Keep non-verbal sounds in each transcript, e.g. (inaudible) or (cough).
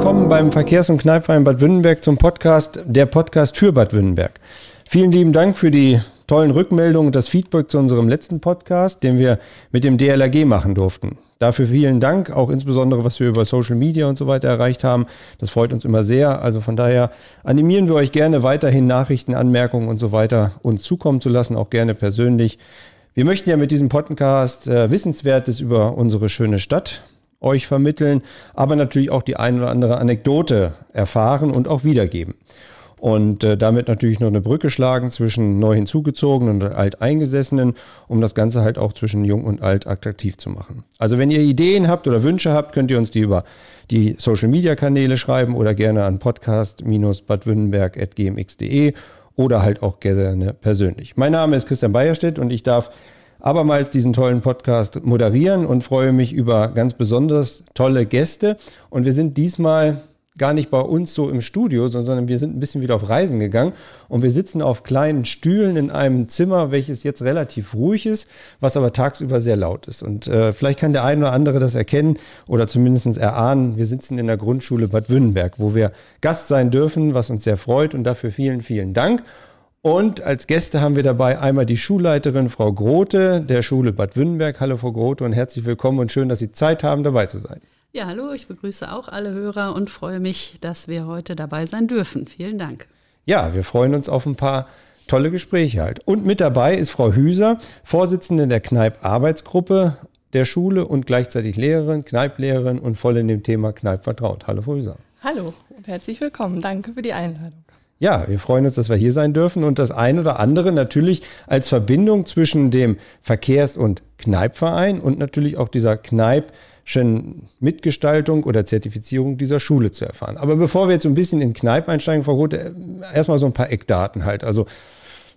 willkommen beim Verkehrs- und Kneipverein Bad Württemberg zum Podcast, der Podcast für Bad Württemberg. Vielen lieben Dank für die tollen Rückmeldungen und das Feedback zu unserem letzten Podcast, den wir mit dem DLRG machen durften. Dafür vielen Dank, auch insbesondere, was wir über Social Media und so weiter erreicht haben. Das freut uns immer sehr. Also von daher animieren wir euch gerne weiterhin Nachrichten, Anmerkungen und so weiter uns zukommen zu lassen, auch gerne persönlich. Wir möchten ja mit diesem Podcast äh, Wissenswertes über unsere schöne Stadt euch vermitteln, aber natürlich auch die ein oder andere Anekdote erfahren und auch wiedergeben. Und äh, damit natürlich noch eine Brücke schlagen zwischen neu hinzugezogenen und alteingesessenen, um das Ganze halt auch zwischen jung und alt attraktiv zu machen. Also wenn ihr Ideen habt oder Wünsche habt, könnt ihr uns die über die Social-Media-Kanäle schreiben oder gerne an podcast-badwürttemberg.gmx.de oder halt auch gerne persönlich. Mein Name ist Christian Beierstedt und ich darf abermals diesen tollen Podcast moderieren und freue mich über ganz besonders tolle Gäste. Und wir sind diesmal gar nicht bei uns so im Studio, sondern wir sind ein bisschen wieder auf Reisen gegangen und wir sitzen auf kleinen Stühlen in einem Zimmer, welches jetzt relativ ruhig ist, was aber tagsüber sehr laut ist. Und äh, vielleicht kann der eine oder andere das erkennen oder zumindest erahnen. Wir sitzen in der Grundschule Bad Württemberg, wo wir Gast sein dürfen, was uns sehr freut und dafür vielen, vielen Dank. Und als Gäste haben wir dabei einmal die Schulleiterin Frau Grote der Schule Bad Württemberg. Hallo Frau Grote und herzlich willkommen und schön, dass Sie Zeit haben, dabei zu sein. Ja, hallo, ich begrüße auch alle Hörer und freue mich, dass wir heute dabei sein dürfen. Vielen Dank. Ja, wir freuen uns auf ein paar tolle Gespräche halt. Und mit dabei ist Frau Hüser, Vorsitzende der Kneip-Arbeitsgruppe der Schule und gleichzeitig Lehrerin, Kneiplehrerin und voll in dem Thema Kneip vertraut. Hallo Frau Hüser. Hallo und herzlich willkommen. Danke für die Einladung. Ja, wir freuen uns, dass wir hier sein dürfen und das ein oder andere natürlich als Verbindung zwischen dem Verkehrs- und Kneipverein und natürlich auch dieser Kneipschen Mitgestaltung oder Zertifizierung dieser Schule zu erfahren. Aber bevor wir jetzt ein bisschen in Kneip einsteigen, Frau Roth, erstmal so ein paar Eckdaten halt. Also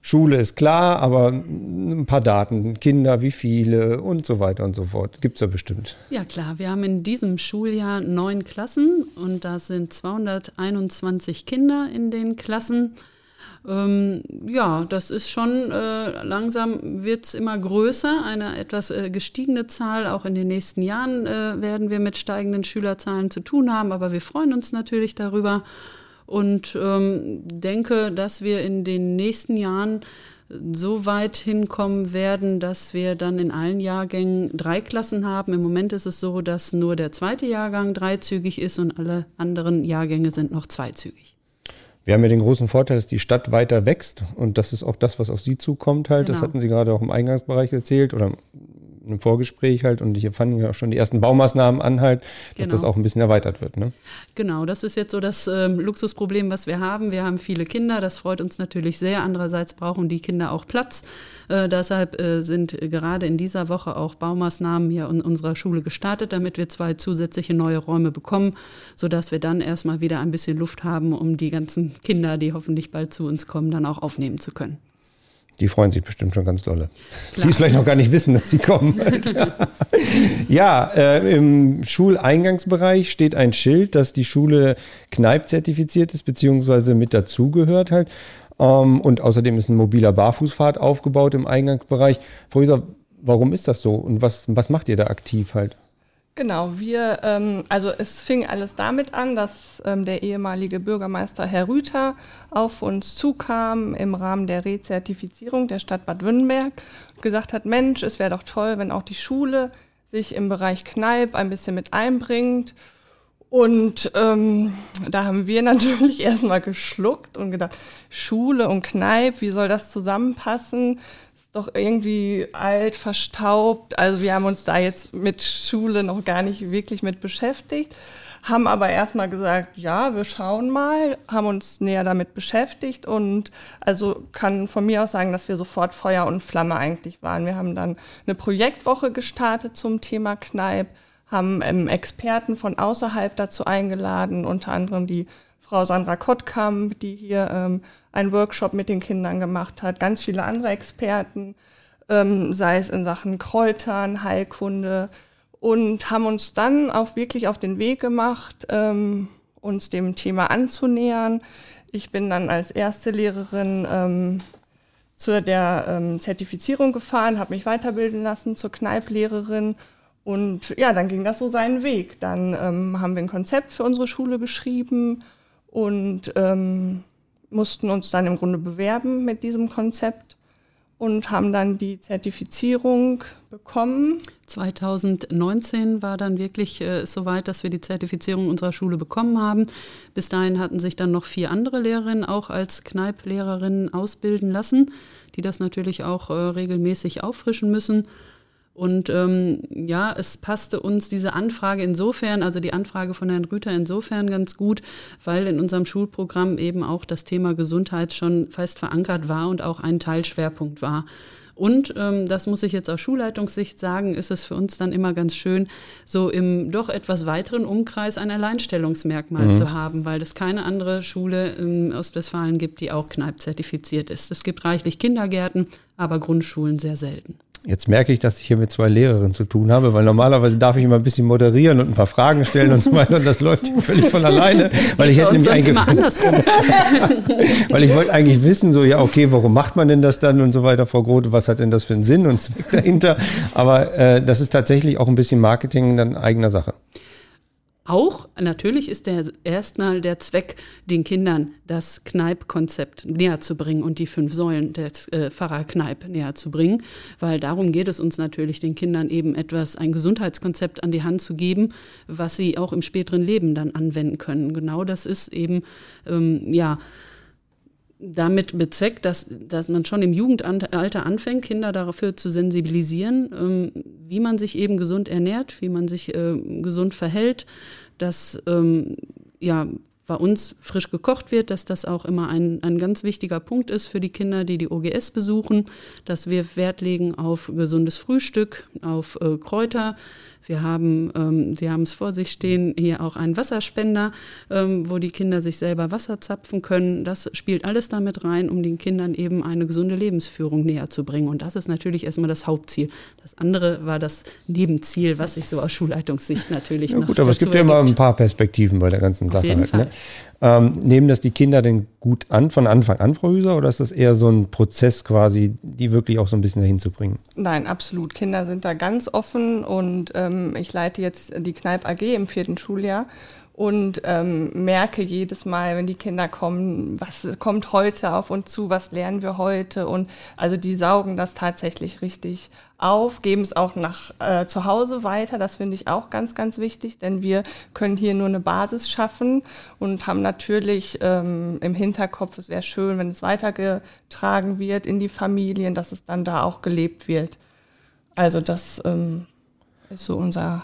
Schule ist klar, aber ein paar Daten, Kinder, wie viele und so weiter und so fort. Gibt es ja bestimmt. Ja klar, wir haben in diesem Schuljahr neun Klassen und da sind 221 Kinder in den Klassen. Ähm, ja, das ist schon äh, langsam wird es immer größer, eine etwas äh, gestiegene Zahl. Auch in den nächsten Jahren äh, werden wir mit steigenden Schülerzahlen zu tun haben, aber wir freuen uns natürlich darüber und ähm, denke, dass wir in den nächsten Jahren so weit hinkommen werden, dass wir dann in allen Jahrgängen drei Klassen haben. Im Moment ist es so, dass nur der zweite Jahrgang dreizügig ist und alle anderen Jahrgänge sind noch zweizügig. Wir haben ja den großen Vorteil, dass die Stadt weiter wächst und das ist auch das, was auf Sie zukommt halt. Genau. Das hatten Sie gerade auch im Eingangsbereich erzählt oder einem Vorgespräch halt und hier fanden wir auch schon die ersten Baumaßnahmen an halt, dass genau. das auch ein bisschen erweitert wird. Ne? Genau, das ist jetzt so das äh, Luxusproblem, was wir haben. Wir haben viele Kinder, das freut uns natürlich sehr. Andererseits brauchen die Kinder auch Platz. Äh, deshalb äh, sind gerade in dieser Woche auch Baumaßnahmen hier in unserer Schule gestartet, damit wir zwei zusätzliche neue Räume bekommen, sodass wir dann erstmal wieder ein bisschen Luft haben, um die ganzen Kinder, die hoffentlich bald zu uns kommen, dann auch aufnehmen zu können. Die freuen sich bestimmt schon ganz dolle. Klar. Die es vielleicht noch gar nicht wissen, dass sie kommen. (laughs) ja, äh, im Schuleingangsbereich steht ein Schild, dass die Schule Kneipp zertifiziert ist, beziehungsweise mit dazugehört halt. Ähm, und außerdem ist ein mobiler Barfußpfad aufgebaut im Eingangsbereich. Frau Hüser, warum ist das so und was, was macht ihr da aktiv halt? Genau, wir, ähm, also es fing alles damit an, dass ähm, der ehemalige Bürgermeister Herr Rüther auf uns zukam im Rahmen der Rezertifizierung der Stadt Bad Württemberg und gesagt hat, Mensch, es wäre doch toll, wenn auch die Schule sich im Bereich Kneipp ein bisschen mit einbringt. Und ähm, da haben wir (laughs) natürlich erstmal geschluckt und gedacht, Schule und Kneipp, wie soll das zusammenpassen? Doch irgendwie alt, verstaubt. Also wir haben uns da jetzt mit Schule noch gar nicht wirklich mit beschäftigt, haben aber erstmal gesagt, ja, wir schauen mal, haben uns näher damit beschäftigt und also kann von mir aus sagen, dass wir sofort Feuer und Flamme eigentlich waren. Wir haben dann eine Projektwoche gestartet zum Thema Kneipp, haben ähm, Experten von außerhalb dazu eingeladen, unter anderem die Frau Sandra Kottkamp, die hier ähm, einen Workshop mit den Kindern gemacht hat, ganz viele andere Experten, ähm, sei es in Sachen Kräutern, Heilkunde und haben uns dann auch wirklich auf den Weg gemacht, ähm, uns dem Thema anzunähern. Ich bin dann als erste Lehrerin ähm, zu der ähm, Zertifizierung gefahren, habe mich weiterbilden lassen zur Kneiplehrerin und ja, dann ging das so seinen Weg. Dann ähm, haben wir ein Konzept für unsere Schule geschrieben und ähm, mussten uns dann im Grunde bewerben mit diesem Konzept und haben dann die Zertifizierung bekommen. 2019 war dann wirklich äh, soweit, dass wir die Zertifizierung unserer Schule bekommen haben. Bis dahin hatten sich dann noch vier andere Lehrerinnen auch als Kneipplehrerinnen ausbilden lassen, die das natürlich auch äh, regelmäßig auffrischen müssen. Und ähm, ja, es passte uns diese Anfrage insofern, also die Anfrage von Herrn Rüther insofern ganz gut, weil in unserem Schulprogramm eben auch das Thema Gesundheit schon fest verankert war und auch ein Teilschwerpunkt war. Und ähm, das muss ich jetzt aus Schulleitungssicht sagen, ist es für uns dann immer ganz schön, so im doch etwas weiteren Umkreis ein Alleinstellungsmerkmal mhm. zu haben, weil es keine andere Schule in Ostwestfalen gibt, die auch Kneipp zertifiziert ist. Es gibt reichlich Kindergärten, aber Grundschulen sehr selten. Jetzt merke ich, dass ich hier mit zwei Lehrerinnen zu tun habe, weil normalerweise darf ich immer ein bisschen moderieren und ein paar Fragen stellen und so weiter. Und das läuft völlig von alleine, weil ich hätte nämlich eigentlich (laughs) weil ich wollte eigentlich wissen, so ja okay, warum macht man denn das dann und so weiter, Frau Grote, was hat denn das für einen Sinn und Zweck dahinter? Aber äh, das ist tatsächlich auch ein bisschen Marketing dann eigener Sache. Auch natürlich ist der erstmal der Zweck, den Kindern das Kneipp-Konzept näher zu bringen und die fünf Säulen des äh, Pfarrer Kneipp näher zu bringen, weil darum geht es uns natürlich, den Kindern eben etwas, ein Gesundheitskonzept an die Hand zu geben, was sie auch im späteren Leben dann anwenden können. Genau das ist eben, ähm, ja, damit bezweckt, dass, dass man schon im Jugendalter anfängt, Kinder dafür zu sensibilisieren, ähm, wie man sich eben gesund ernährt, wie man sich äh, gesund verhält, dass ähm, ja, bei uns frisch gekocht wird, dass das auch immer ein, ein ganz wichtiger Punkt ist für die Kinder, die die OGS besuchen, dass wir Wert legen auf gesundes Frühstück, auf äh, Kräuter, wir haben, ähm, Sie haben es vor sich stehen, hier auch einen Wasserspender, ähm, wo die Kinder sich selber Wasser zapfen können. Das spielt alles damit rein, um den Kindern eben eine gesunde Lebensführung näher zu bringen. Und das ist natürlich erstmal das Hauptziel. Das andere war das Nebenziel, was sich so aus Schulleitungssicht natürlich ja, noch Gut, aber es gibt ja immer ein paar Perspektiven bei der ganzen Sache. Halt, ne? Ähm, nehmen das die Kinder denn gut an von Anfang an, Frau Hüser, oder ist das eher so ein Prozess quasi, die wirklich auch so ein bisschen dahin zu bringen? Nein, absolut. Kinder sind da ganz offen und ähm, ich leite jetzt die Kneipp AG im vierten Schuljahr und ähm, merke jedes Mal, wenn die Kinder kommen, was kommt heute auf uns zu, was lernen wir heute und also die saugen das tatsächlich richtig auf, geben es auch nach äh, zu Hause weiter. Das finde ich auch ganz, ganz wichtig, denn wir können hier nur eine Basis schaffen und haben natürlich ähm, im Hinterkopf, es wäre schön, wenn es weitergetragen wird in die Familien, dass es dann da auch gelebt wird. Also das ähm, ist so unser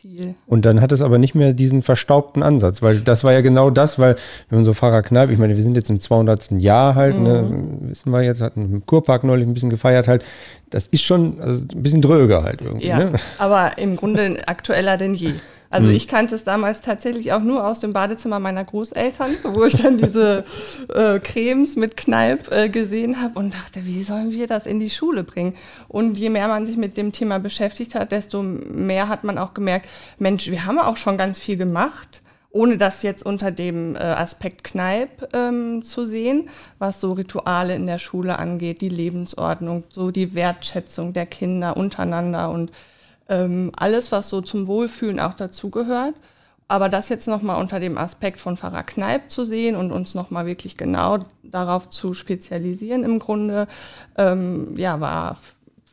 Ziel. Und dann hat es aber nicht mehr diesen verstaubten Ansatz, weil das war ja genau das, weil wenn man so Pfarrer Kneipp, ich meine, wir sind jetzt im 200. Jahr halt, ne, mhm. ne, wissen wir jetzt, hatten im Kurpark neulich ein bisschen gefeiert halt, das ist schon also ein bisschen dröger halt irgendwie. Ja, ne? aber im Grunde aktueller denn je. Also mhm. ich kannte es damals tatsächlich auch nur aus dem Badezimmer meiner Großeltern, (laughs) wo ich dann diese äh, Cremes mit Kneipp äh, gesehen habe und dachte, wie sollen wir das in die Schule bringen? Und je mehr man sich mit dem Thema beschäftigt hat, desto mehr hat man auch gemerkt, Mensch, wir haben auch schon ganz viel gemacht ohne das jetzt unter dem äh, Aspekt Kneipp ähm, zu sehen, was so Rituale in der Schule angeht, die Lebensordnung, so die Wertschätzung der Kinder untereinander und ähm, alles, was so zum Wohlfühlen auch dazugehört. Aber das jetzt nochmal unter dem Aspekt von Pfarrer Kneipp zu sehen und uns nochmal wirklich genau darauf zu spezialisieren im Grunde, ähm, ja, war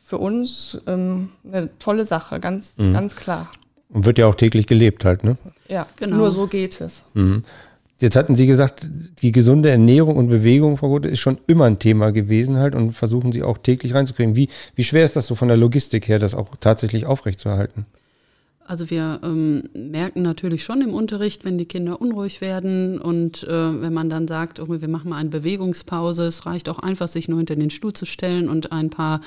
für uns ähm, eine tolle Sache, ganz, mhm. ganz klar. Und wird ja auch täglich gelebt halt, ne? Ja, genau. Nur so geht es. Mhm. Jetzt hatten Sie gesagt, die gesunde Ernährung und Bewegung, Frau Gute, ist schon immer ein Thema gewesen halt und versuchen Sie auch täglich reinzukriegen. Wie, wie schwer ist das so von der Logistik her, das auch tatsächlich aufrechtzuerhalten? Also wir ähm, merken natürlich schon im Unterricht, wenn die Kinder unruhig werden und äh, wenn man dann sagt, oh, wir machen mal eine Bewegungspause, es reicht auch einfach, sich nur hinter den Stuhl zu stellen und ein paar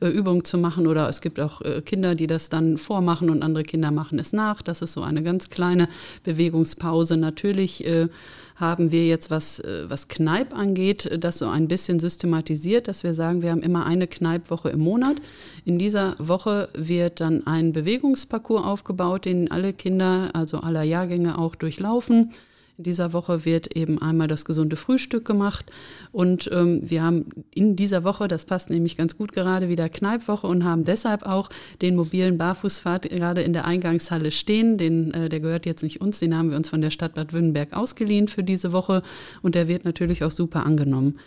äh, Übungen zu machen oder es gibt auch äh, Kinder, die das dann vormachen und andere Kinder machen es nach. Das ist so eine ganz kleine Bewegungspause. Natürlich äh, haben wir jetzt, was, äh, was Kneipp angeht, das so ein bisschen systematisiert, dass wir sagen, wir haben immer eine Kneippwoche im Monat. In dieser Woche wird dann ein Bewegungsparcours aufgebaut, den alle Kinder, also aller Jahrgänge auch durchlaufen. In dieser Woche wird eben einmal das gesunde Frühstück gemacht und ähm, wir haben in dieser Woche, das passt nämlich ganz gut gerade, wieder Kneipwoche und haben deshalb auch den mobilen Barfußpfad gerade in der Eingangshalle stehen. Den, äh, der gehört jetzt nicht uns, den haben wir uns von der Stadt Bad Württemberg ausgeliehen für diese Woche und der wird natürlich auch super angenommen.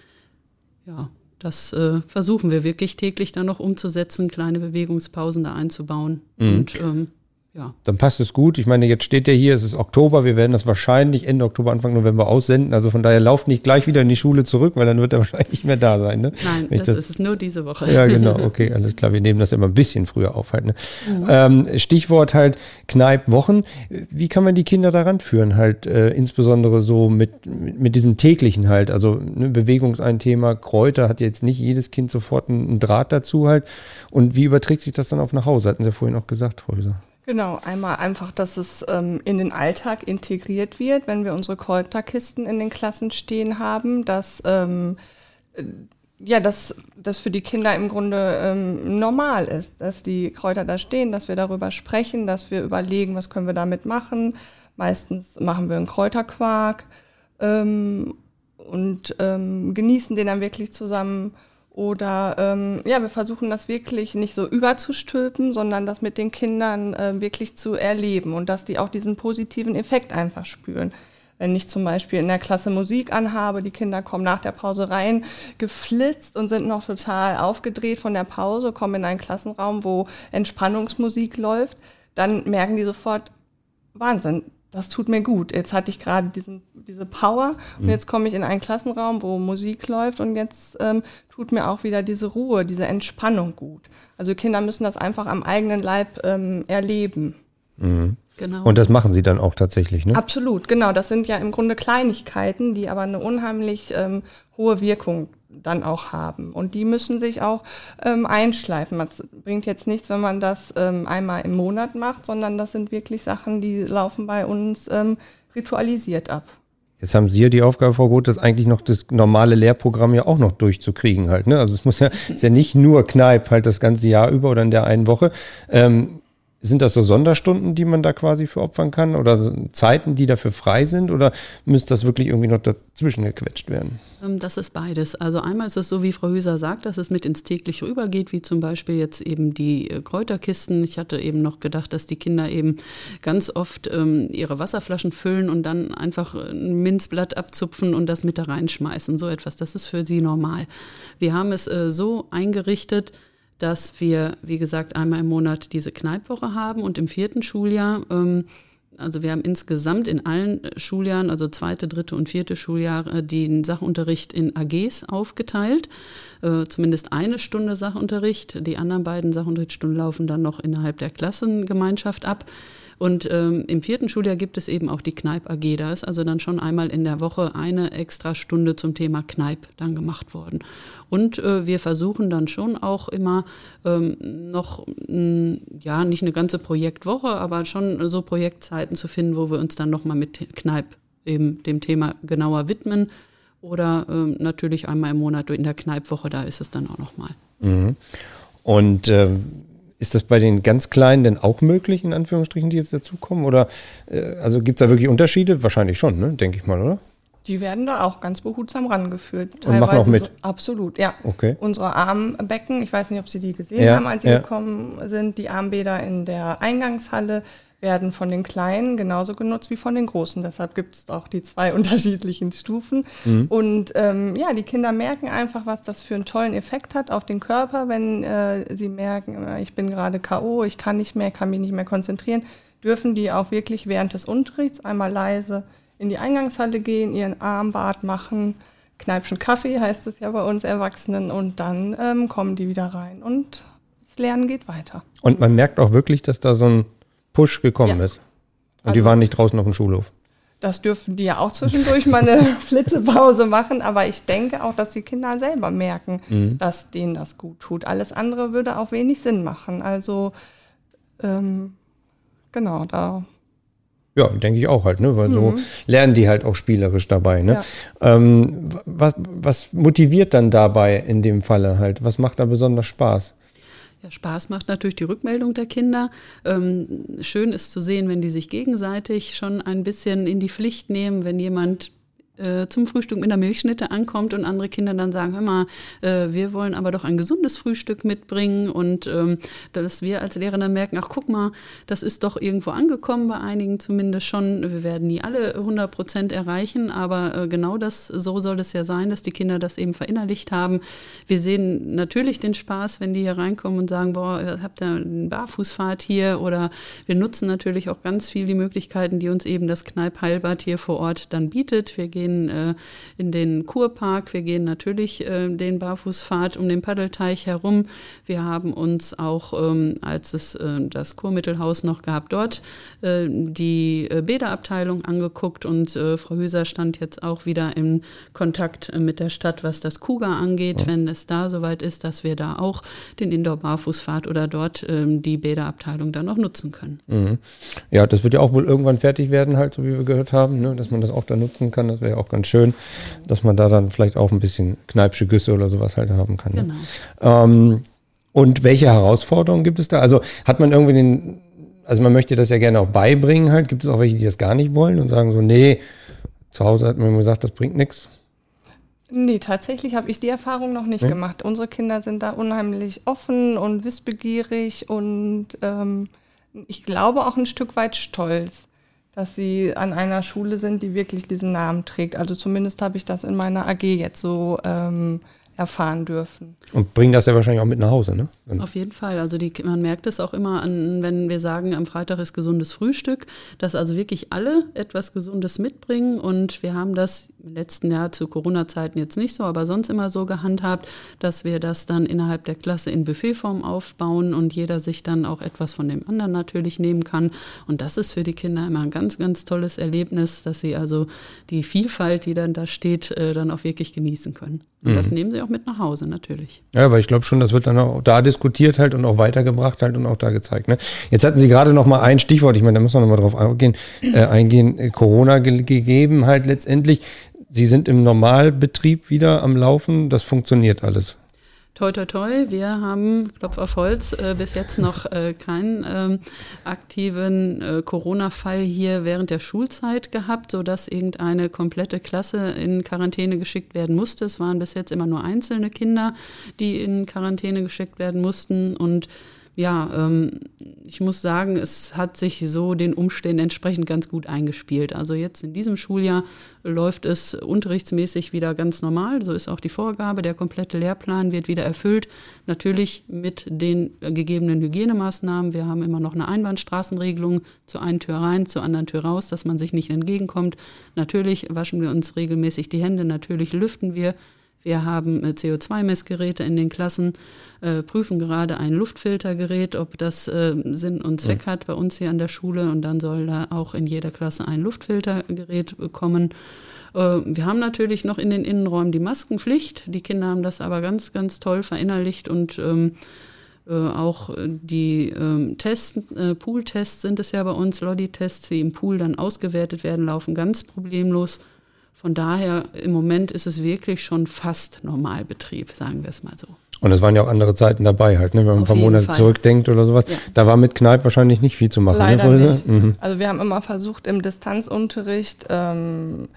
Ja, das äh, versuchen wir wirklich täglich dann noch umzusetzen, kleine Bewegungspausen da einzubauen. Mhm. Und ähm, ja. Dann passt es gut. Ich meine, jetzt steht der hier, es ist Oktober, wir werden das wahrscheinlich Ende Oktober, Anfang November aussenden. Also von daher lauft nicht gleich wieder in die Schule zurück, weil dann wird er (laughs) wahrscheinlich nicht mehr da sein. Ne? Nein, das, das, ist nur diese Woche. Ja, (laughs) genau, okay, alles klar. Wir nehmen das immer ein bisschen früher auf halt. Ne? Mhm. Ähm, Stichwort halt Kneipwochen. Wie kann man die Kinder daran führen? Halt äh, insbesondere so mit, mit, mit, diesem täglichen halt. Also ne, Bewegung ist ein Thema, Kräuter hat jetzt nicht jedes Kind sofort einen, einen Draht dazu halt. Und wie überträgt sich das dann auf nach Hause? Hatten Sie ja vorhin auch gesagt, Frau Hüser. Genau, einmal einfach, dass es ähm, in den Alltag integriert wird, wenn wir unsere Kräuterkisten in den Klassen stehen haben, dass ähm, äh, ja, dass das für die Kinder im Grunde ähm, normal ist, dass die Kräuter da stehen, dass wir darüber sprechen, dass wir überlegen, was können wir damit machen. Meistens machen wir einen Kräuterquark ähm, und ähm, genießen den dann wirklich zusammen oder ähm, ja, wir versuchen das wirklich nicht so überzustülpen, sondern das mit den Kindern äh, wirklich zu erleben und dass die auch diesen positiven Effekt einfach spüren. Wenn ich zum Beispiel in der Klasse Musik anhabe, die Kinder kommen nach der Pause rein, geflitzt und sind noch total aufgedreht von der Pause, kommen in einen Klassenraum, wo Entspannungsmusik läuft, dann merken die sofort, Wahnsinn, das tut mir gut. Jetzt hatte ich gerade diesen, diese Power und mhm. jetzt komme ich in einen Klassenraum, wo Musik läuft und jetzt ähm, tut mir auch wieder diese Ruhe, diese Entspannung gut. Also Kinder müssen das einfach am eigenen Leib ähm, erleben. Mhm. Genau. Und das machen sie dann auch tatsächlich, ne? Absolut, genau. Das sind ja im Grunde Kleinigkeiten, die aber eine unheimlich ähm, hohe Wirkung dann auch haben. Und die müssen sich auch ähm, einschleifen. Das bringt jetzt nichts, wenn man das ähm, einmal im Monat macht, sondern das sind wirklich Sachen, die laufen bei uns ähm, ritualisiert ab. Jetzt haben Sie ja die Aufgabe, Frau Roth, das eigentlich noch das normale Lehrprogramm ja auch noch durchzukriegen halt. Ne? Also es muss ja, ist ja nicht nur Kneipp halt das ganze Jahr über oder in der einen Woche. Ähm, sind das so Sonderstunden, die man da quasi für opfern kann oder Zeiten, die dafür frei sind oder müsste das wirklich irgendwie noch dazwischen gequetscht werden? Ähm, das ist beides. Also einmal ist es so, wie Frau Hüser sagt, dass es mit ins tägliche rübergeht, wie zum Beispiel jetzt eben die äh, Kräuterkisten. Ich hatte eben noch gedacht, dass die Kinder eben ganz oft ähm, ihre Wasserflaschen füllen und dann einfach ein Minzblatt abzupfen und das mit da reinschmeißen. So etwas, das ist für sie normal. Wir haben es äh, so eingerichtet, dass wir, wie gesagt, einmal im Monat diese Kneipwoche haben und im vierten Schuljahr, ähm, also wir haben insgesamt in allen Schuljahren, also zweite, dritte und vierte Schuljahr, äh, den Sachunterricht in AGs aufgeteilt. Äh, zumindest eine Stunde Sachunterricht. Die anderen beiden Sachunterrichtsstunden laufen dann noch innerhalb der Klassengemeinschaft ab. Und ähm, im vierten Schuljahr gibt es eben auch die Kneipp AG. Da ist also dann schon einmal in der Woche eine extra Stunde zum Thema Kneipp dann gemacht worden. Und äh, wir versuchen dann schon auch immer ähm, noch, mh, ja, nicht eine ganze Projektwoche, aber schon so Projektzeiten zu finden, wo wir uns dann nochmal mit Kneipp eben dem Thema genauer widmen. Oder ähm, natürlich einmal im Monat in der Kneippwoche, da ist es dann auch nochmal. Mhm. Und ähm ist das bei den ganz Kleinen denn auch möglich, in Anführungsstrichen, die jetzt dazukommen? Oder äh, also gibt es da wirklich Unterschiede? Wahrscheinlich schon, ne? denke ich mal, oder? Die werden da auch ganz behutsam rangeführt. Und machen auch mit? So, absolut, ja. Okay. Unsere Armbecken, ich weiß nicht, ob Sie die gesehen ja, haben, als Sie ja. gekommen sind, die Armbäder in der Eingangshalle werden von den Kleinen genauso genutzt wie von den Großen. Deshalb gibt es auch die zwei (laughs) unterschiedlichen Stufen. Mhm. Und ähm, ja, die Kinder merken einfach, was das für einen tollen Effekt hat auf den Körper, wenn äh, sie merken, äh, ich bin gerade K.O., ich kann nicht mehr, kann mich nicht mehr konzentrieren, dürfen die auch wirklich während des Unterrichts einmal leise in die Eingangshalle gehen, ihren Armbad machen, Kneipschen Kaffee heißt es ja bei uns Erwachsenen und dann ähm, kommen die wieder rein und das Lernen geht weiter. Und man merkt auch wirklich, dass da so ein Push gekommen ja. ist. Und also, die waren nicht draußen auf dem Schulhof. Das dürfen die ja auch zwischendurch mal eine (laughs) Flitzepause machen, aber ich denke auch, dass die Kinder selber merken, mhm. dass denen das gut tut. Alles andere würde auch wenig Sinn machen. Also ähm, genau, da. Ja, denke ich auch halt, ne? Weil mhm. so lernen die halt auch spielerisch dabei. Ne? Ja. Ähm, was, was motiviert dann dabei in dem Falle halt? Was macht da besonders Spaß? Ja, Spaß macht natürlich die Rückmeldung der Kinder. Ähm, schön ist zu sehen, wenn die sich gegenseitig schon ein bisschen in die Pflicht nehmen, wenn jemand äh, zum Frühstück mit einer Milchschnitte ankommt und andere Kinder dann sagen, hör mal, äh, wir wollen aber doch ein gesundes Frühstück mitbringen und ähm, dass wir als Lehrer dann merken, ach guck mal, das ist doch irgendwo angekommen, bei einigen zumindest schon. Wir werden nie alle 100 Prozent erreichen, aber äh, genau das, so soll es ja sein, dass die Kinder das eben verinnerlicht haben. Wir sehen natürlich den Spaß, wenn die hier reinkommen und sagen, boah, habt ihr eine Barfußfahrt hier oder wir nutzen natürlich auch ganz viel die Möglichkeiten, die uns eben das Kneipp Heilbad hier vor Ort dann bietet. Wir gehen gehen äh, in den Kurpark, wir gehen natürlich äh, den Barfußpfad um den Paddelteich herum. Wir haben uns auch, ähm, als es äh, das Kurmittelhaus noch gab, dort äh, die äh, Bäderabteilung angeguckt und äh, Frau Hüser stand jetzt auch wieder in Kontakt mit der Stadt, was das Kuga angeht, ja. wenn es da soweit ist, dass wir da auch den Indoor-Barfußpfad oder dort ähm, die Bäderabteilung dann noch nutzen können. Mhm. Ja, das wird ja auch wohl irgendwann fertig werden, halt, so wie wir gehört haben, ne? dass man das auch da nutzen kann. Das wäre ja auch ganz schön, dass man da dann vielleicht auch ein bisschen kneipsche Güsse oder sowas halt haben kann. Ne? Genau. Ähm, und welche Herausforderungen gibt es da? Also hat man irgendwie den, also man möchte das ja gerne auch beibringen halt. Gibt es auch welche, die das gar nicht wollen und sagen so, nee, zu Hause hat man gesagt, das bringt nichts? Nee, tatsächlich habe ich die Erfahrung noch nicht ja. gemacht. Unsere Kinder sind da unheimlich offen und wissbegierig und ähm, ich glaube auch ein Stück weit stolz dass sie an einer Schule sind, die wirklich diesen Namen trägt. Also zumindest habe ich das in meiner AG jetzt so ähm, erfahren dürfen. Und bringen das ja wahrscheinlich auch mit nach Hause, ne? Und Auf jeden Fall. Also die, man merkt es auch immer an, wenn wir sagen, am Freitag ist gesundes Frühstück, dass also wirklich alle etwas Gesundes mitbringen. Und wir haben das im letzten Jahr zu Corona-Zeiten jetzt nicht so, aber sonst immer so gehandhabt, dass wir das dann innerhalb der Klasse in Buffetform aufbauen und jeder sich dann auch etwas von dem anderen natürlich nehmen kann. Und das ist für die Kinder immer ein ganz, ganz tolles Erlebnis, dass sie also die Vielfalt, die dann da steht, äh, dann auch wirklich genießen können. Und mhm. das nehmen sie auch mit nach Hause natürlich. Ja, aber ich glaube schon, das wird dann auch da diskutiert halt und auch weitergebracht halt und auch da gezeigt. Ne? Jetzt hatten Sie gerade noch mal ein Stichwort, ich meine, da müssen wir noch mal drauf eingehen, äh, eingehen äh, Corona ge gegeben halt letztendlich. Sie sind im Normalbetrieb wieder am Laufen, das funktioniert alles. Toi, toi, toi. Wir haben, Klopf auf Holz, äh, bis jetzt noch äh, keinen ähm, aktiven äh, Corona-Fall hier während der Schulzeit gehabt, sodass irgendeine komplette Klasse in Quarantäne geschickt werden musste. Es waren bis jetzt immer nur einzelne Kinder, die in Quarantäne geschickt werden mussten und ja, ähm, ich muss sagen, es hat sich so den Umständen entsprechend ganz gut eingespielt. Also jetzt in diesem Schuljahr läuft es unterrichtsmäßig wieder ganz normal. So ist auch die Vorgabe. Der komplette Lehrplan wird wieder erfüllt. Natürlich mit den gegebenen Hygienemaßnahmen. Wir haben immer noch eine Einbahnstraßenregelung zur einen Tür rein, zur anderen Tür raus, dass man sich nicht entgegenkommt. Natürlich waschen wir uns regelmäßig die Hände. Natürlich lüften wir. Wir haben äh, CO2-Messgeräte in den Klassen, äh, prüfen gerade ein Luftfiltergerät, ob das äh, Sinn und Zweck ja. hat bei uns hier an der Schule. Und dann soll da auch in jeder Klasse ein Luftfiltergerät kommen. Äh, wir haben natürlich noch in den Innenräumen die Maskenpflicht. Die Kinder haben das aber ganz, ganz toll verinnerlicht und ähm, äh, auch die ähm, Tests, äh, Pool-Tests sind es ja bei uns, Loddy-Tests, die im Pool dann ausgewertet werden, laufen ganz problemlos. Von daher im Moment ist es wirklich schon fast Normalbetrieb, sagen wir es mal so. Und es waren ja auch andere Zeiten dabei halt, ne? wenn man Auf ein paar Monate Fall. zurückdenkt oder sowas. Ja. Da war mit Kneipp wahrscheinlich nicht viel zu machen. Ne, Leider ne, nicht. Mhm. Also wir haben immer versucht, im Distanzunterricht ähm,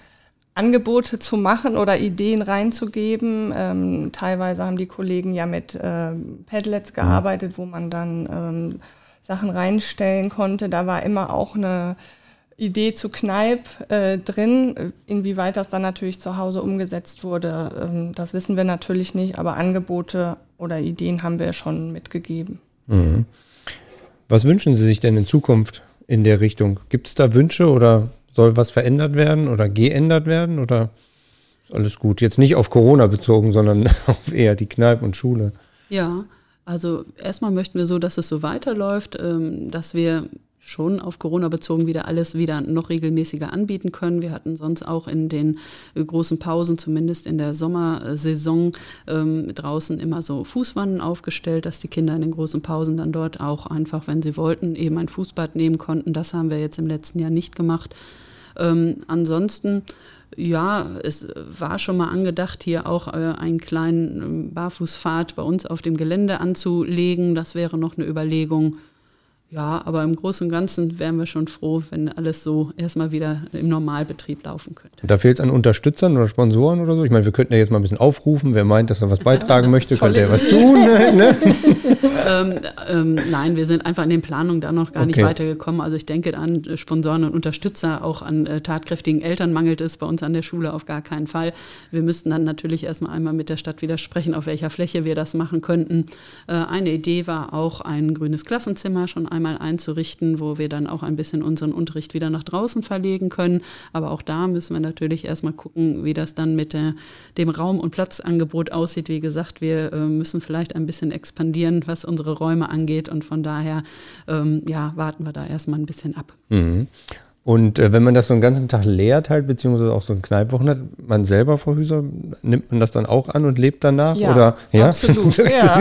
Angebote zu machen oder Ideen reinzugeben. Ähm, teilweise haben die Kollegen ja mit äh, Padlets gearbeitet, mhm. wo man dann ähm, Sachen reinstellen konnte. Da war immer auch eine Idee zu Kneipp äh, drin. Inwieweit das dann natürlich zu Hause umgesetzt wurde, ähm, das wissen wir natürlich nicht, aber Angebote oder Ideen haben wir schon mitgegeben. Mhm. Was wünschen Sie sich denn in Zukunft in der Richtung? Gibt es da Wünsche oder soll was verändert werden oder geändert werden oder ist alles gut? Jetzt nicht auf Corona bezogen, sondern (laughs) auf eher die Kneipe und Schule. Ja, also erstmal möchten wir so, dass es so weiterläuft, ähm, dass wir schon auf Corona bezogen wieder alles wieder noch regelmäßiger anbieten können. Wir hatten sonst auch in den äh, großen Pausen, zumindest in der Sommersaison, ähm, draußen immer so Fußwannen aufgestellt, dass die Kinder in den großen Pausen dann dort auch einfach, wenn sie wollten, eben ein Fußbad nehmen konnten. Das haben wir jetzt im letzten Jahr nicht gemacht. Ähm, ansonsten Ja, es war schon mal angedacht, hier auch äh, einen kleinen ähm, Barfußpfad bei uns auf dem Gelände anzulegen. Das wäre noch eine Überlegung. Ja, aber im Großen und Ganzen wären wir schon froh, wenn alles so erstmal wieder im Normalbetrieb laufen könnte. Da fehlt es an Unterstützern oder Sponsoren oder so? Ich meine, wir könnten ja jetzt mal ein bisschen aufrufen. Wer meint, dass er was beitragen möchte, könnte ja was tun. Ne? (laughs) (laughs) ähm, ähm, nein, wir sind einfach in den Planungen da noch gar okay. nicht weitergekommen. Also ich denke an Sponsoren und Unterstützer, auch an äh, tatkräftigen Eltern mangelt es bei uns an der Schule auf gar keinen Fall. Wir müssten dann natürlich erstmal einmal mit der Stadt widersprechen, auf welcher Fläche wir das machen könnten. Äh, eine Idee war auch ein grünes Klassenzimmer schon einmal einmal einzurichten, wo wir dann auch ein bisschen unseren Unterricht wieder nach draußen verlegen können. Aber auch da müssen wir natürlich erstmal gucken, wie das dann mit der, dem Raum- und Platzangebot aussieht. Wie gesagt, wir äh, müssen vielleicht ein bisschen expandieren, was unsere Räume angeht. Und von daher ähm, ja, warten wir da erstmal ein bisschen ab. Mhm. Und äh, wenn man das so einen ganzen Tag lehrt halt, beziehungsweise auch so ein Kneippwochen hat, man selber, Frau Hüser, nimmt man das dann auch an und lebt danach? Ja, Oder, ja? absolut. (laughs) ja.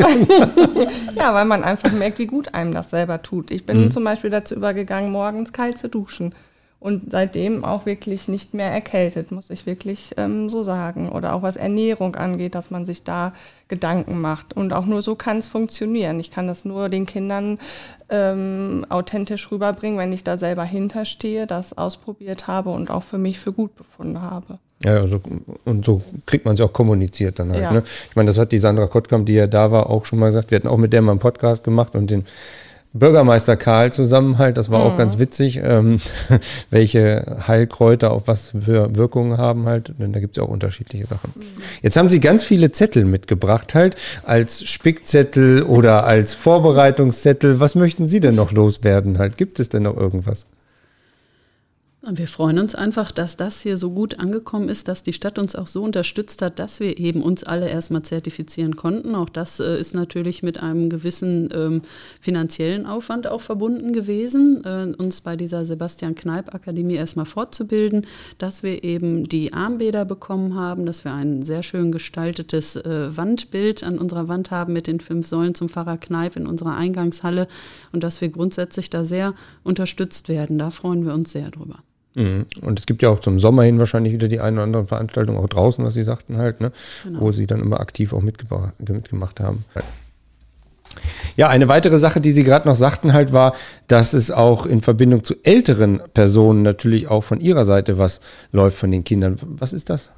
ja, weil man einfach merkt, wie gut einem das selber tut. Ich bin mhm. zum Beispiel dazu übergegangen, morgens kalt zu duschen und seitdem auch wirklich nicht mehr erkältet, muss ich wirklich ähm, so sagen. Oder auch was Ernährung angeht, dass man sich da Gedanken macht. Und auch nur so kann es funktionieren. Ich kann das nur den Kindern ähm, authentisch rüberbringen, wenn ich da selber hinterstehe, das ausprobiert habe und auch für mich für gut befunden habe. Ja, also, und so kriegt man es auch kommuniziert dann halt. Ja. Ne? Ich meine, das hat die Sandra Kottkamp, die ja da war, auch schon mal gesagt. Wir hatten auch mit der mal einen Podcast gemacht und den Bürgermeister Karl Zusammenhalt, das war mhm. auch ganz witzig, ähm, (laughs) welche Heilkräuter auf was für Wirkungen haben halt, denn da gibt es ja auch unterschiedliche Sachen. Mhm. Jetzt haben Sie ganz viele Zettel mitgebracht halt, als Spickzettel oder als Vorbereitungszettel. Was möchten Sie denn noch loswerden halt? Gibt es denn noch irgendwas? Wir freuen uns einfach, dass das hier so gut angekommen ist, dass die Stadt uns auch so unterstützt hat, dass wir eben uns alle erstmal zertifizieren konnten. Auch das äh, ist natürlich mit einem gewissen ähm, finanziellen Aufwand auch verbunden gewesen, äh, uns bei dieser Sebastian Kneip Akademie erstmal fortzubilden, dass wir eben die Armbäder bekommen haben, dass wir ein sehr schön gestaltetes äh, Wandbild an unserer Wand haben mit den fünf Säulen zum Pfarrer Kneip in unserer Eingangshalle und dass wir grundsätzlich da sehr unterstützt werden. Da freuen wir uns sehr drüber. Mhm. Und es gibt ja auch zum Sommer hin wahrscheinlich wieder die eine oder andere Veranstaltung, auch draußen, was Sie sagten halt, ne? Genau. wo Sie dann immer aktiv auch mitgemacht haben. Ja, eine weitere Sache, die Sie gerade noch sagten halt, war, dass es auch in Verbindung zu älteren Personen natürlich auch von Ihrer Seite was läuft von den Kindern. Was ist das?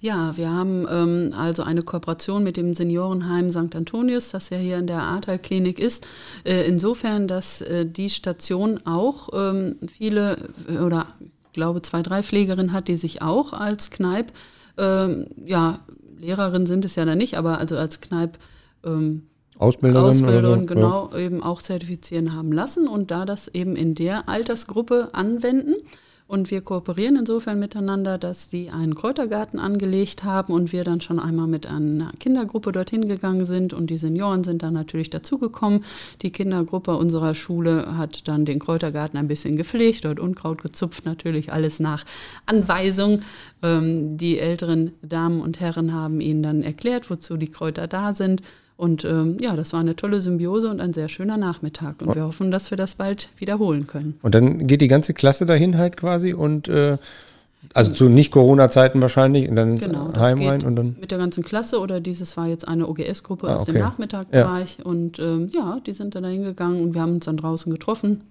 Ja, wir haben ähm, also eine Kooperation mit dem Seniorenheim St. Antonius, das ja hier in der Ahrtal-Klinik ist. Äh, insofern, dass äh, die Station auch ähm, viele äh, oder ich glaube zwei, drei Pflegerinnen hat, die sich auch als Kneip, ähm, ja, Lehrerin sind es ja da nicht, aber also als Kneip ähm, Ausbilderin, Ausbilderin so. genau, ja. eben auch zertifizieren haben lassen und da das eben in der Altersgruppe anwenden. Und wir kooperieren insofern miteinander, dass sie einen Kräutergarten angelegt haben und wir dann schon einmal mit einer Kindergruppe dorthin gegangen sind und die Senioren sind dann natürlich dazugekommen. Die Kindergruppe unserer Schule hat dann den Kräutergarten ein bisschen gepflegt, dort Unkraut gezupft, natürlich alles nach Anweisung. Ähm, die älteren Damen und Herren haben ihnen dann erklärt, wozu die Kräuter da sind und ähm, ja, das war eine tolle Symbiose und ein sehr schöner Nachmittag. Und wir hoffen, dass wir das bald wiederholen können. Und dann geht die ganze Klasse dahin halt quasi und äh, also zu Nicht-Corona-Zeiten wahrscheinlich und dann ins genau, Heim rein und dann. Mit der ganzen Klasse oder dieses war jetzt eine OGS-Gruppe ah, aus okay. dem Nachmittagbereich. Ja. Und ähm, ja, die sind dann dahin gegangen und wir haben uns dann draußen getroffen.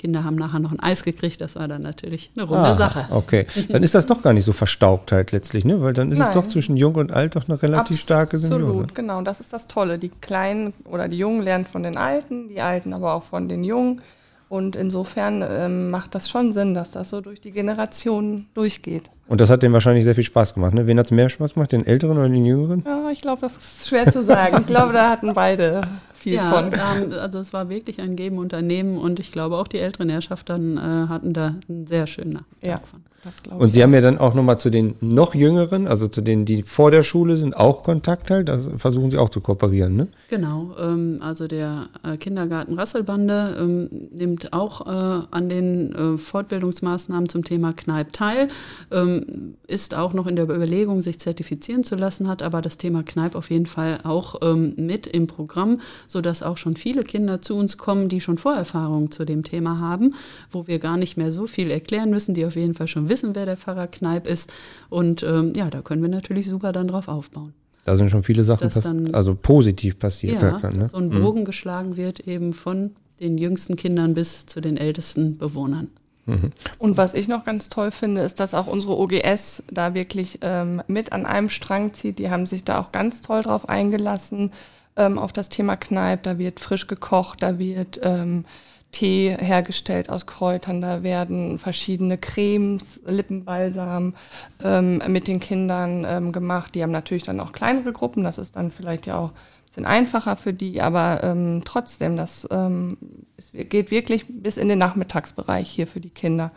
Kinder haben nachher noch ein Eis gekriegt, das war dann natürlich eine runde ah, Sache. Okay, (laughs) dann ist das doch gar nicht so verstaubt halt letztlich, ne? Weil dann ist Nein. es doch zwischen Jung und Alt doch eine relativ Absolut, starke Symbiose. Absolut, genau, das ist das Tolle. Die Kleinen oder die Jungen lernen von den Alten, die Alten aber auch von den Jungen. Und insofern ähm, macht das schon Sinn, dass das so durch die Generationen durchgeht. Und das hat denen wahrscheinlich sehr viel Spaß gemacht. Ne? Wen hat es mehr Spaß gemacht, den Älteren oder den Jüngeren? Ja, ich glaube, das ist schwer zu sagen. ich glaube, da hatten beide viel ja, von. Ähm, also es war wirklich ein Geben Unternehmen und ich glaube auch die älteren Herrschaften äh, hatten da einen sehr schönen Nachmittag ja. von und Sie haben ja dann auch nochmal zu den noch Jüngeren, also zu denen, die vor der Schule sind, auch Kontakt halt. Also versuchen Sie auch zu kooperieren, ne? Genau. Ähm, also der äh, Kindergarten Rasselbande ähm, nimmt auch äh, an den äh, Fortbildungsmaßnahmen zum Thema Kneipp teil, ähm, ist auch noch in der Überlegung, sich zertifizieren zu lassen, hat aber das Thema Kneipp auf jeden Fall auch ähm, mit im Programm, sodass auch schon viele Kinder zu uns kommen, die schon Vorerfahrungen zu dem Thema haben, wo wir gar nicht mehr so viel erklären müssen, die auf jeden Fall schon wissen, wer der Pfarrer Kneip ist. Und ähm, ja, da können wir natürlich super dann drauf aufbauen. Da sind schon viele Sachen, dann, also positiv passiert. Ja, dann, ne? so ein mhm. Bogen mhm. geschlagen wird eben von den jüngsten Kindern bis zu den ältesten Bewohnern. Mhm. Und was ich noch ganz toll finde, ist, dass auch unsere OGS da wirklich ähm, mit an einem Strang zieht. Die haben sich da auch ganz toll drauf eingelassen, ähm, auf das Thema Kneipp. Da wird frisch gekocht, da wird ähm, Tee hergestellt aus Kräutern, da werden verschiedene Cremes, Lippenbalsam ähm, mit den Kindern ähm, gemacht. Die haben natürlich dann auch kleinere Gruppen, das ist dann vielleicht ja auch sind einfacher für die, aber ähm, trotzdem, das ähm, es geht wirklich bis in den Nachmittagsbereich hier für die Kinder.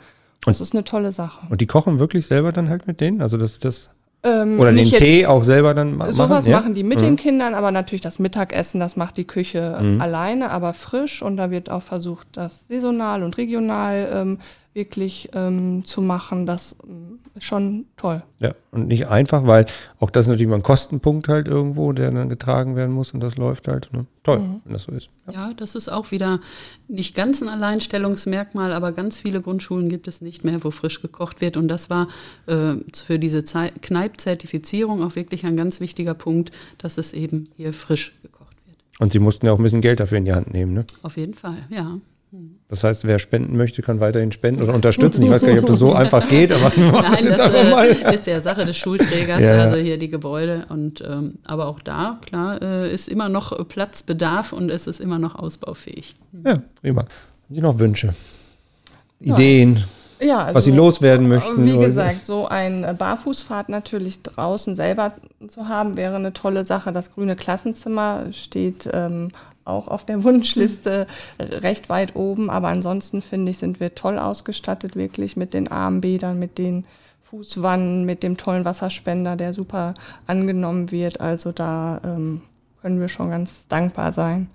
Das und, ist eine tolle Sache. Und die kochen wirklich selber dann halt mit denen? Also das, das ähm, Oder den Tee auch selber dann machen? Sowas ja? machen die mit mhm. den Kindern, aber natürlich das Mittagessen, das macht die Küche mhm. alleine, aber frisch. Und da wird auch versucht, das saisonal und regional ähm, wirklich ähm, zu machen. Das ähm, ist schon toll. Ja, und nicht einfach, weil auch das ist natürlich mal ein Kostenpunkt halt irgendwo, der dann getragen werden muss und das läuft halt. Ne? Toll, mhm. wenn das so ist. Ja. ja. das ist auch wieder nicht ganz ein Alleinstellungsmerkmal, aber ganz viele Grundschulen gibt es nicht mehr, wo frisch gekocht wird. Und das war äh, für diese Kneip-Zertifizierung auch wirklich ein ganz wichtiger Punkt, dass es eben hier frisch gekocht wird. Und Sie mussten ja auch ein bisschen Geld dafür in die Hand nehmen, ne? Auf jeden Fall, ja. Das heißt, wer spenden möchte, kann weiterhin spenden oder unterstützen. Ich weiß gar nicht, ob das so (laughs) einfach geht, aber Nein, das, das äh, ist ja Sache des Schulträgers, ja. also hier die Gebäude. Und ähm, aber auch da, klar, äh, ist immer noch Platzbedarf und es ist immer noch ausbaufähig. Ja, prima. Haben Sie noch Wünsche? Ideen? Ja, also, was Sie loswerden möchten? Wie gesagt, so ein Barfußfahrt natürlich draußen selber zu haben, wäre eine tolle Sache. Das grüne Klassenzimmer steht ähm, auch auf der (laughs) Wunschliste recht weit oben. Aber ansonsten finde ich, sind wir toll ausgestattet, wirklich mit den Armbädern, mit den Fußwannen, mit dem tollen Wasserspender, der super angenommen wird. Also da ähm, können wir schon ganz dankbar sein.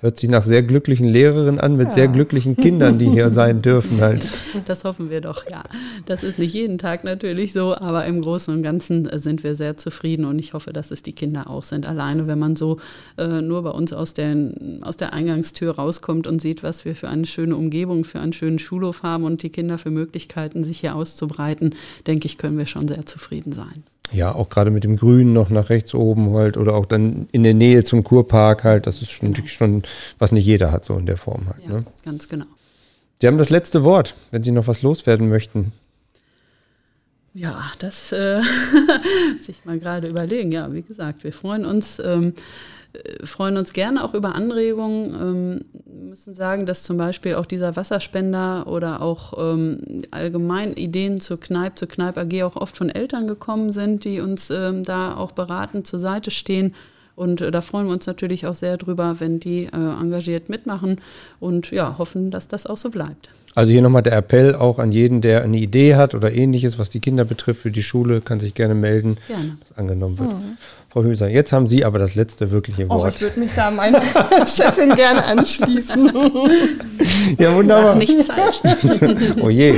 Hört sich nach sehr glücklichen Lehrerinnen an, mit ja. sehr glücklichen Kindern, die hier sein (laughs) dürfen halt. Das hoffen wir doch, ja. Das ist nicht jeden Tag natürlich so, aber im Großen und Ganzen sind wir sehr zufrieden und ich hoffe, dass es die Kinder auch sind. Alleine, wenn man so äh, nur bei uns aus der, aus der Eingangstür rauskommt und sieht, was wir für eine schöne Umgebung, für einen schönen Schulhof haben und die Kinder für Möglichkeiten, sich hier auszubreiten, denke ich, können wir schon sehr zufrieden sein. Ja, auch gerade mit dem Grün noch nach rechts oben halt oder auch dann in der Nähe zum Kurpark halt, das ist schon, genau. schon was nicht jeder hat, so in der Form halt. Ja, ne? ganz genau. Sie haben das letzte Wort, wenn Sie noch was loswerden möchten. Ja, das äh, (laughs) sich mal gerade überlegen. Ja, wie gesagt, wir freuen uns. Ähm, äh, freuen uns gerne auch über Anregungen. Ähm, müssen sagen, dass zum Beispiel auch dieser Wasserspender oder auch ähm, allgemein Ideen zur Kneipe, zur Kneipe AG auch oft von Eltern gekommen sind, die uns ähm, da auch beratend zur Seite stehen. Und äh, da freuen wir uns natürlich auch sehr drüber, wenn die äh, engagiert mitmachen und ja, hoffen, dass das auch so bleibt. Also hier nochmal der Appell auch an jeden, der eine Idee hat oder ähnliches, was die Kinder betrifft für die Schule, kann sich gerne melden, gerne. was angenommen wird. Mhm. Frau Hülser, jetzt haben Sie aber das letzte wirkliche Wort. Oh, ich würde mich da meiner (laughs) Chefin gerne anschließen. (laughs) ja, wunderbar. Sag nichts falsch. (laughs) oh je.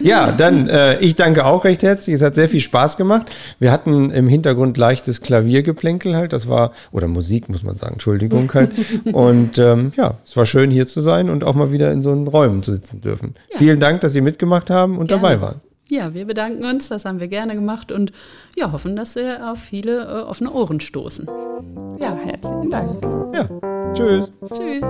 ja, dann, äh, ich danke auch recht herzlich. Es hat sehr viel Spaß gemacht. Wir hatten im Hintergrund leichtes Klaviergeplänkel halt. Das war, oder Musik muss man sagen, Entschuldigung halt. (laughs) Und ähm, ja, es war schön hier zu sein und auch mal wieder in so einen Räumen zu sitzen dürfen. Ja. Vielen Dank, dass Sie mitgemacht haben und gerne. dabei waren. Ja, wir bedanken uns, das haben wir gerne gemacht und ja, hoffen, dass wir auf viele äh, offene Ohren stoßen. Ja, herzlichen Dank. Ja, Tschüss. Tschüss.